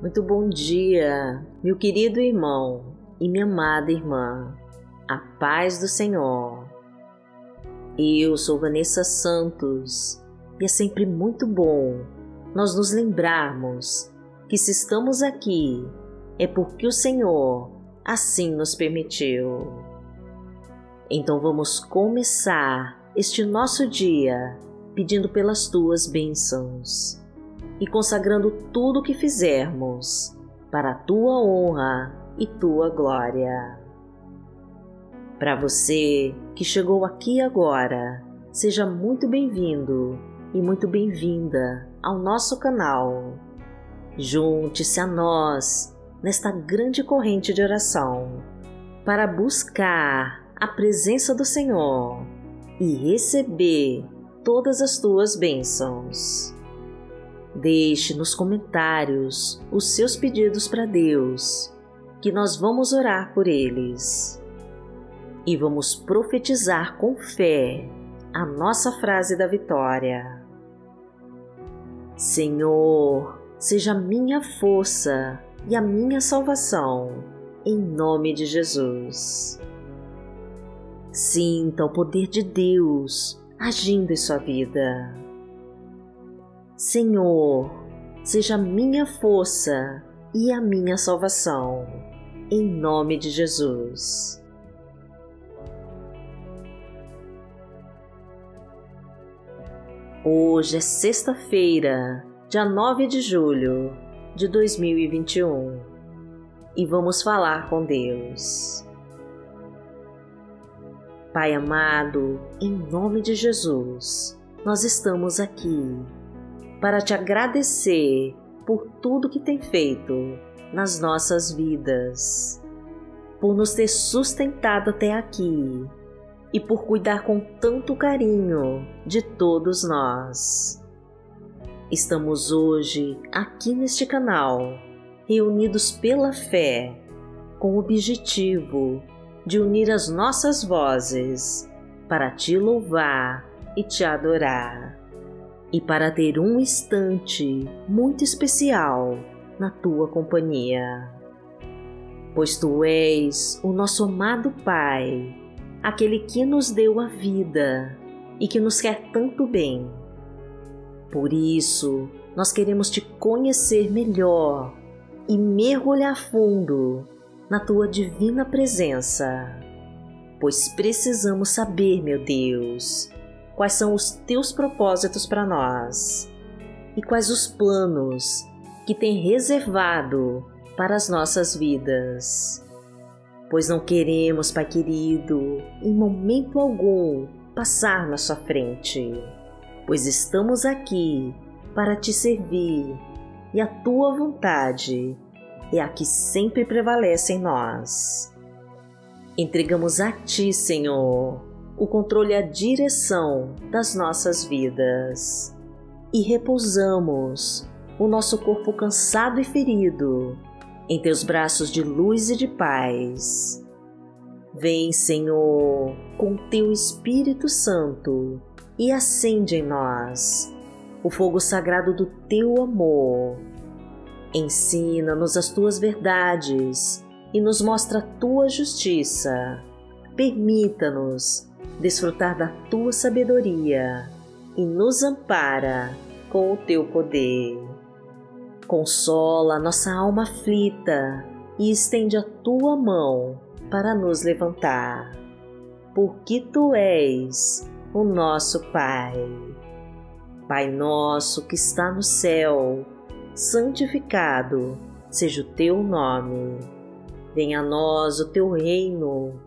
Muito bom dia, meu querido irmão e minha amada irmã. A paz do Senhor. Eu sou Vanessa Santos e é sempre muito bom nós nos lembrarmos que se estamos aqui é porque o Senhor assim nos permitiu. Então vamos começar este nosso dia pedindo pelas tuas bênçãos e consagrando tudo o que fizermos para a tua honra e tua glória. Para você que chegou aqui agora, seja muito bem-vindo e muito bem-vinda ao nosso canal. Junte-se a nós nesta grande corrente de oração para buscar a presença do Senhor e receber todas as tuas bênçãos. Deixe nos comentários os seus pedidos para Deus, que nós vamos orar por eles. E vamos profetizar com fé a nossa frase da vitória. Senhor, seja minha força e a minha salvação, em nome de Jesus. Sinta o poder de Deus agindo em sua vida. Senhor, seja minha força e a minha salvação, em nome de Jesus. Hoje é sexta-feira, dia 9 de julho de 2021 e vamos falar com Deus. Pai amado, em nome de Jesus, nós estamos aqui para te agradecer por tudo que tem feito nas nossas vidas, por nos ter sustentado até aqui e por cuidar com tanto carinho de todos nós. Estamos hoje aqui neste canal, reunidos pela fé, com o objetivo de unir as nossas vozes para te louvar e te adorar e para ter um instante muito especial na tua companhia. Pois tu és o nosso amado Pai, aquele que nos deu a vida e que nos quer tanto bem. Por isso, nós queremos te conhecer melhor e mergulhar fundo na tua divina presença, pois precisamos saber, meu Deus, quais são os teus propósitos para nós e quais os planos que tem reservado para as nossas vidas. Pois não queremos, Pai querido, em momento algum passar na sua frente, pois estamos aqui para te servir e a tua vontade é a que sempre prevalece em nós. Entregamos a ti, Senhor, o controle e a direção das nossas vidas e repousamos o nosso corpo cansado e ferido em teus braços de luz e de paz. Vem, Senhor, com teu Espírito Santo e acende em nós o fogo sagrado do teu amor. Ensina-nos as tuas verdades e nos mostra a tua justiça. Permita-nos desfrutar da tua sabedoria e nos ampara com o teu poder. Consola nossa alma aflita e estende a tua mão para nos levantar, porque tu és o nosso Pai. Pai nosso que está no céu, santificado seja o teu nome. Venha a nós o teu reino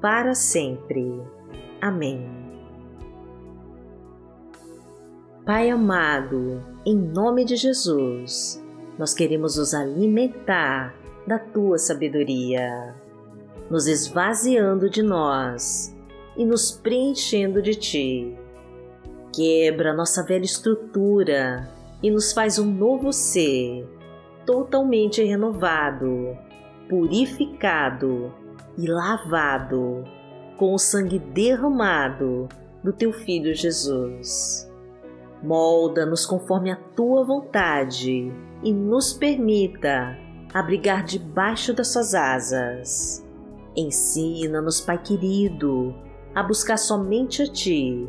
para sempre. Amém. Pai amado, em nome de Jesus, nós queremos nos alimentar da tua sabedoria, nos esvaziando de nós e nos preenchendo de ti. Quebra nossa velha estrutura e nos faz um novo ser, totalmente renovado, purificado e lavado com o sangue derramado do teu Filho Jesus. Molda-nos conforme a tua vontade e nos permita abrigar debaixo das suas asas. Ensina-nos, Pai querido, a buscar somente a Ti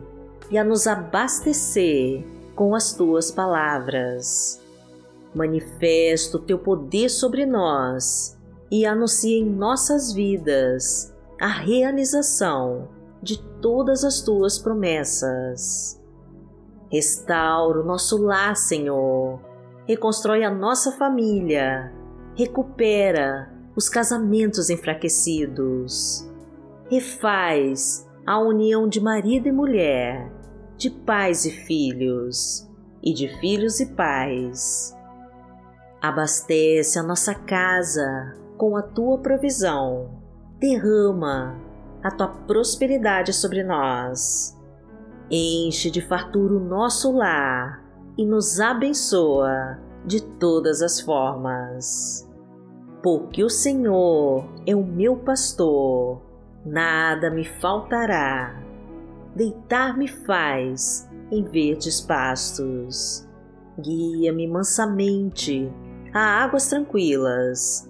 e a nos abastecer com as Tuas palavras. Manifesta o Teu poder sobre nós e anuncia em nossas vidas a realização de todas as Tuas promessas. Restaura o nosso lar, Senhor. Reconstrói a nossa família. Recupera os casamentos enfraquecidos. Refaz a união de marido e mulher, de pais e filhos, e de filhos e pais. Abastece a nossa casa com a tua provisão. Derrama a tua prosperidade sobre nós enche de fartura o nosso lar e nos abençoa de todas as formas. Porque o Senhor é o meu pastor, nada me faltará. Deitar-me faz em verdes pastos. Guia-me mansamente a águas tranquilas.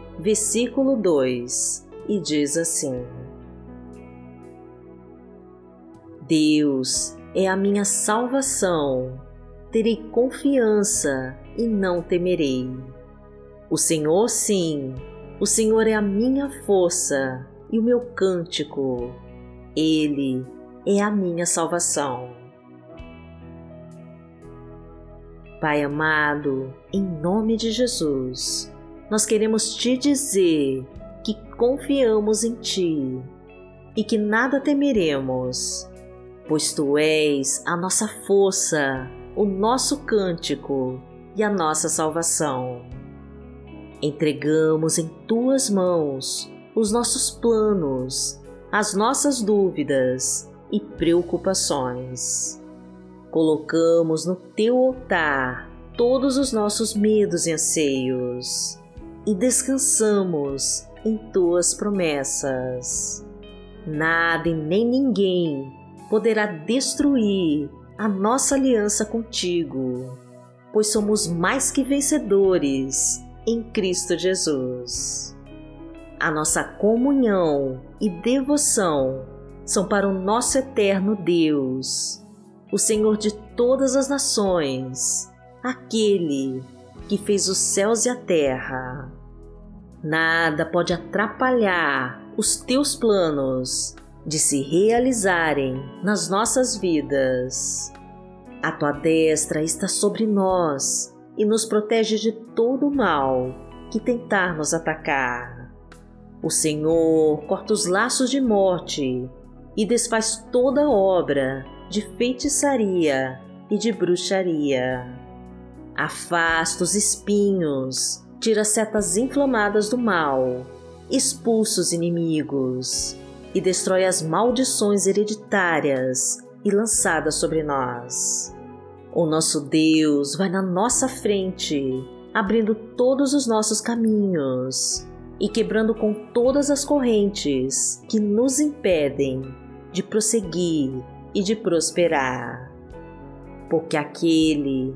versículo 2, e diz assim: Deus é a minha salvação, terei confiança e não temerei. O Senhor, sim, o Senhor é a minha força e o meu cântico. Ele é a minha salvação. Pai amado, em nome de Jesus, nós queremos te dizer que confiamos em Ti e que nada temeremos pois tu és a nossa força, o nosso cântico e a nossa salvação. Entregamos em tuas mãos os nossos planos, as nossas dúvidas e preocupações. Colocamos no teu altar todos os nossos medos e anseios e descansamos em tuas promessas. Nada e nem ninguém poderá destruir a nossa aliança contigo, pois somos mais que vencedores em Cristo Jesus. A nossa comunhão e devoção são para o nosso eterno Deus, o Senhor de todas as nações, aquele que fez os céus e a terra. Nada pode atrapalhar os teus planos de se realizarem nas nossas vidas. A tua destra está sobre nós e nos protege de todo o mal que tentar nos atacar. O Senhor corta os laços de morte e desfaz toda obra de feitiçaria e de bruxaria. Afasta os espinhos, tira setas inflamadas do mal, expulsa os inimigos e destrói as maldições hereditárias e lançadas sobre nós. O nosso Deus vai na nossa frente abrindo todos os nossos caminhos e quebrando com todas as correntes que nos impedem de prosseguir e de prosperar. Porque aquele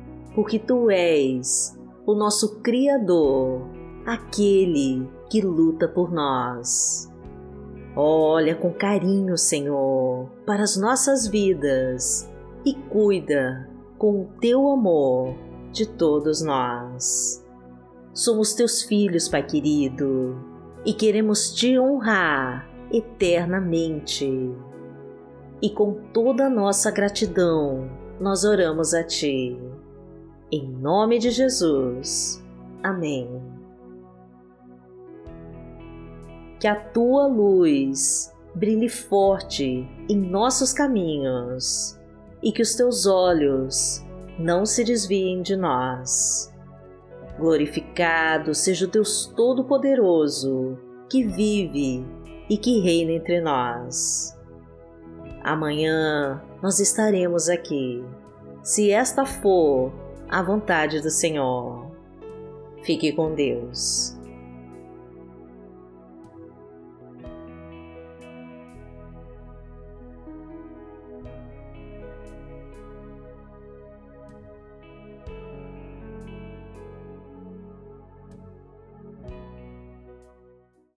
porque Tu és o nosso Criador, aquele que luta por nós. Olha com carinho, Senhor, para as nossas vidas e cuida com o Teu amor de todos nós. Somos Teus filhos, Pai querido, e queremos Te honrar eternamente e com toda a nossa gratidão nós oramos a Ti. Em nome de Jesus. Amém. Que a Tua luz brilhe forte em nossos caminhos e que os Teus olhos não se desviem de nós. Glorificado seja o Deus Todo-Poderoso que vive e que reina entre nós Amanhã nós estaremos aqui, se esta for a vontade do Senhor. Fique com Deus.